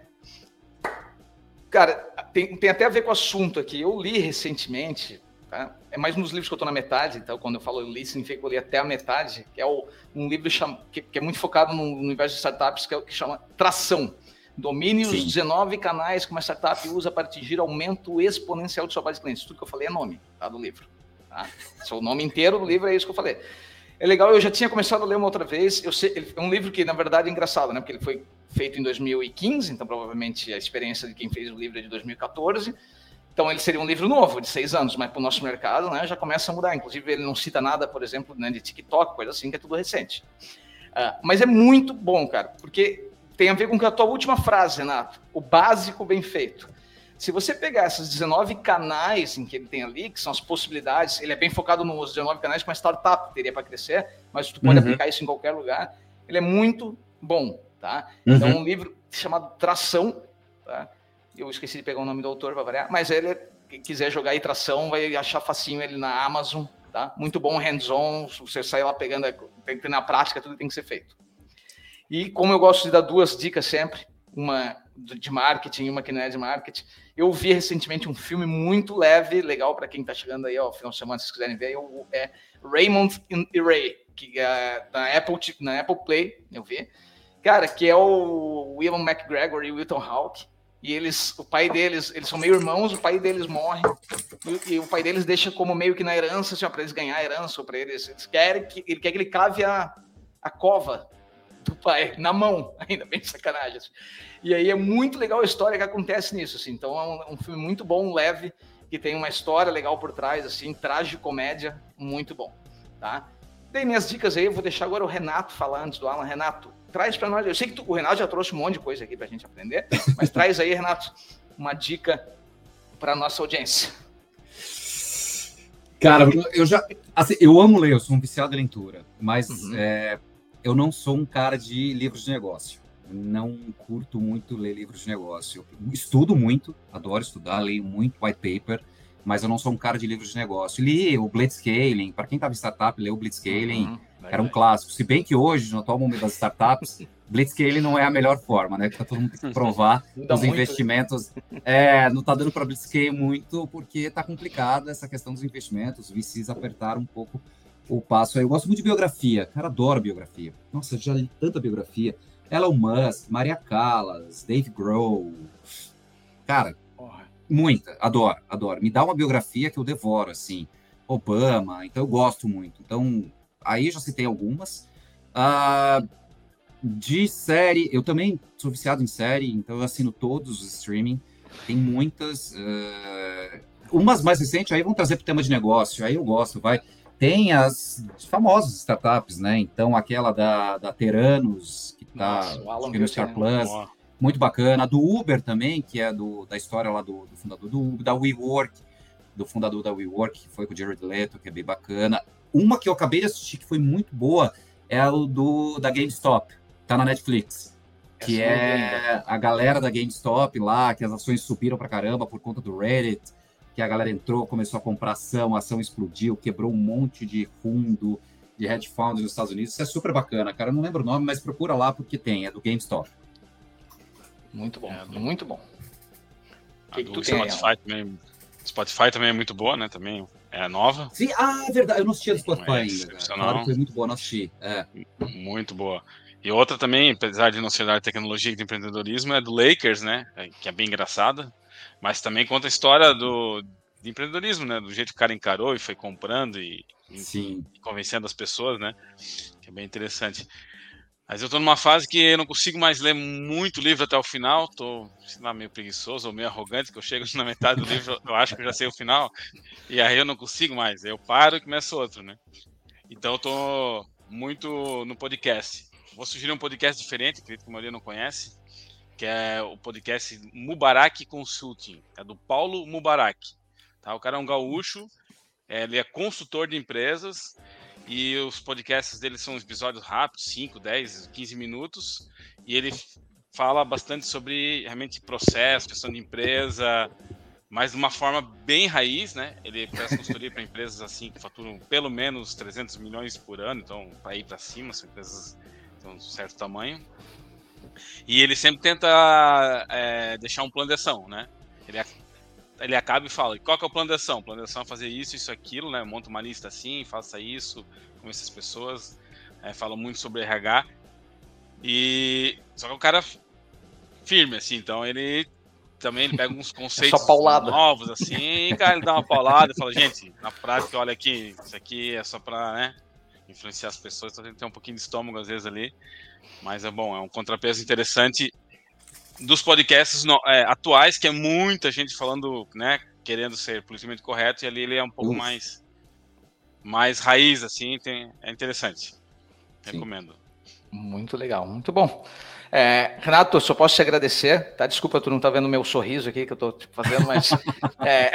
Cara, tem, tem até a ver com o assunto aqui. Eu li recentemente, tá? é mais um dos livros que eu estou na metade, então quando eu falo li, significa que eu li até a metade, que é o, um livro chama, que, que, é muito focado no universo de startups, que, é, que chama Tração. Domine os 19 canais que uma startup usa para atingir aumento exponencial de sua base de clientes. Tudo que eu falei é nome tá, do livro. Tá? O nome inteiro do livro é isso que eu falei. É legal, eu já tinha começado a ler uma outra vez. Eu sei, é um livro que, na verdade, é engraçado, né? Porque ele foi feito em 2015, então provavelmente a experiência de quem fez o livro é de 2014. Então ele seria um livro novo, de seis anos, mas para o nosso mercado né, já começa a mudar. Inclusive, ele não cita nada, por exemplo, né, de TikTok, coisa assim, que é tudo recente. Uh, mas é muito bom, cara, porque tem a ver com a tua última frase, Renato. O básico bem feito. Se você pegar esses 19 canais em que ele tem ali, que são as possibilidades, ele é bem focado nos 19 canais que uma startup teria para crescer, mas tu pode uhum. aplicar isso em qualquer lugar. Ele é muito bom, tá? Uhum. Então, um livro chamado Tração, tá? Eu esqueci de pegar o nome do autor para variar, mas ele, quem quiser jogar aí Tração, vai achar facinho ele na Amazon, tá? Muito bom, hands-on, você sai lá pegando, tem que ter na prática, tudo tem que ser feito. E como eu gosto de dar duas dicas sempre, uma de marketing uma que não é de marketing. Eu vi recentemente um filme muito leve, legal para quem está chegando aí ao final de semana, se vocês quiserem ver, é Raymond e Ray, que é na Apple, na Apple Play, eu vi. Cara, que é o William McGregor e o Wilton Hawke. E eles, o pai deles, eles são meio irmãos, o pai deles morre. E, e o pai deles deixa como meio que na herança, assim, para eles ganhar a herança, para eles. Eles querem que ele quer que ele cave a, a cova do pai na mão, ainda bem sacanagem. Assim. E aí é muito legal a história que acontece nisso, assim. Então é um, um filme muito bom, leve, que tem uma história legal por trás, assim, traje comédia, muito bom, tá? Dei minhas dicas aí, eu vou deixar agora o Renato falar antes do Alan. Renato, traz para nós. Eu sei que tu, o Renato já trouxe um monte de coisa aqui para a gente aprender, mas traz aí, Renato, uma dica para nossa audiência. Cara, eu já. Assim, eu amo ler, eu sou um viciado em leitura, mas uhum. é, eu não sou um cara de livros de negócio. Não curto muito ler livros de negócio. Eu estudo muito, adoro estudar, leio muito white paper, mas eu não sou um cara de livros de negócio. Li o Blitzscaling, para quem estava em startup, leu o Blitzscaling. Uhum era um clássico. Se bem que hoje, no atual momento das startups, Blitzscaling não é a melhor forma, né? Porque todo mundo tem que provar os investimentos. É, não está dando para Blitzscaling muito, porque está complicada essa questão dos investimentos. Os VCs apertaram um pouco o passo aí. Eu gosto muito de biografia. Cara, adoro biografia. Nossa, já li tanta biografia. Elon Musk, Maria Callas, Dave Grohl. Cara, muita. Adoro, adoro. Me dá uma biografia que eu devoro, assim. Obama, então eu gosto muito. Então, aí já citei algumas. Uh, de série, eu também sou viciado em série, então eu assino todos os streaming. Tem muitas. Uh, umas mais recentes aí vão trazer para o tema de negócio, aí eu gosto, vai. Tem as famosas startups, né? Então, aquela da, da Teranos, que está no Star Plus, muito bacana. A do Uber também, que é do, da história lá do, do fundador do Uber, da WeWork, do fundador da WeWork, que foi com o Jared Leto, que é bem bacana. Uma que eu acabei de assistir que foi muito boa é o do da GameStop, tá na Netflix. Que é a galera da GameStop lá, que as ações subiram pra caramba por conta do Reddit, que a galera entrou, começou a comprar ação, a ação explodiu, quebrou um monte de fundo de hedge funds nos Estados Unidos. Isso é super bacana, cara. Eu não lembro o nome, mas procura lá porque tem, é do GameStop. Muito bom, é, muito bom. A que do que Spotify também, Spotify também é muito boa, né? Também é nova. Sim, ah, é verdade. Eu não assisti a do Spotify é ainda. Claro foi muito boa, não assisti. É. Muito boa. E outra também, apesar de não ser da tecnologia e de empreendedorismo, é do Lakers, né? É, que é bem engraçada. Mas também conta a história do, de empreendedorismo, né? Do jeito que o cara encarou e foi comprando e, e convencendo as pessoas, né? Que é bem interessante. Mas eu tô numa fase que eu não consigo mais ler muito livro até o final, tô lá, meio preguiçoso ou meio arrogante, que eu chego na metade do livro, eu acho que eu já sei o final, e aí eu não consigo mais, eu paro e começo outro, né? Então eu tô muito no podcast. Vou sugerir um podcast diferente, acredito que a maioria não conhece, que é o podcast Mubarak Consulting, é do Paulo Mubarak. Tá? O cara é um gaúcho, ele é consultor de empresas, e os podcasts dele são episódios rápidos, 5, 10, 15 minutos. E ele fala bastante sobre realmente processo, questão de empresa, mas de uma forma bem raiz, né? Ele presta consultoria para empresas assim que faturam pelo menos 300 milhões por ano, então para ir para cima, são empresas de um certo tamanho. E ele sempre tenta é, deixar um plano de ação, né? Ele ele acaba e fala, qual que é o plano de ação? O plano de ação é fazer isso, isso, aquilo, né? Monta uma lista assim, faça isso, com essas pessoas. É, fala muito sobre RH. E só que o cara firme, assim, então ele também ele pega uns conceitos novos, assim, e cara, ele dá uma paulada e fala, gente, na prática, olha aqui, isso aqui é só pra, né, influenciar as pessoas, então tem que ter um pouquinho de estômago às vezes ali, mas é bom, é um contrapeso interessante dos podcasts no, é, atuais, que é muita gente falando, né, querendo ser politicamente correto, e ali ele é um pouco mais mais raiz, assim, tem, é interessante. Sim. Recomendo. Muito legal, muito bom. É, Renato, só posso te agradecer, tá? Desculpa, tu não tá vendo meu sorriso aqui que eu tô fazendo, mas é,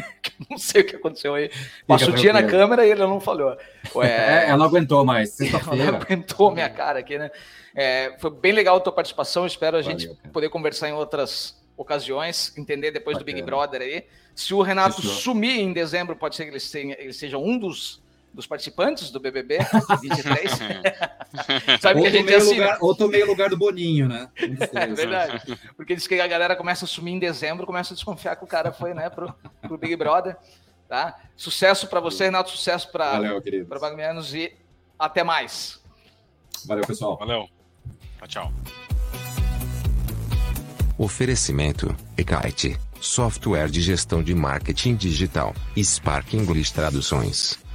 não sei o que aconteceu aí. Passou o dia na câmera e ele não falhou. É, ela não aguentou mais. Ela não aguentou minha cara aqui, né? É, foi bem legal a tua participação. Espero a Valeu, gente cara. poder conversar em outras ocasiões, entender depois Bacana. do Big Brother aí. Se o Renato Fechou. sumir em dezembro, pode ser que ele seja um dos, dos participantes do BBB 23. Sabe ou que a gente é assim, lugar, né? Ou tomei o lugar do Boninho, né? é verdade. Porque diz que a galera começa a sumir em dezembro, começa a desconfiar que o cara foi né, pro, pro Big Brother. Tá? Sucesso para você, Renato. Sucesso para Bagmianos e até mais. Valeu, pessoal. Valeu. Tchau, tchau. Oferecimento: Ekite, software de gestão de marketing digital, Spark English Traduções.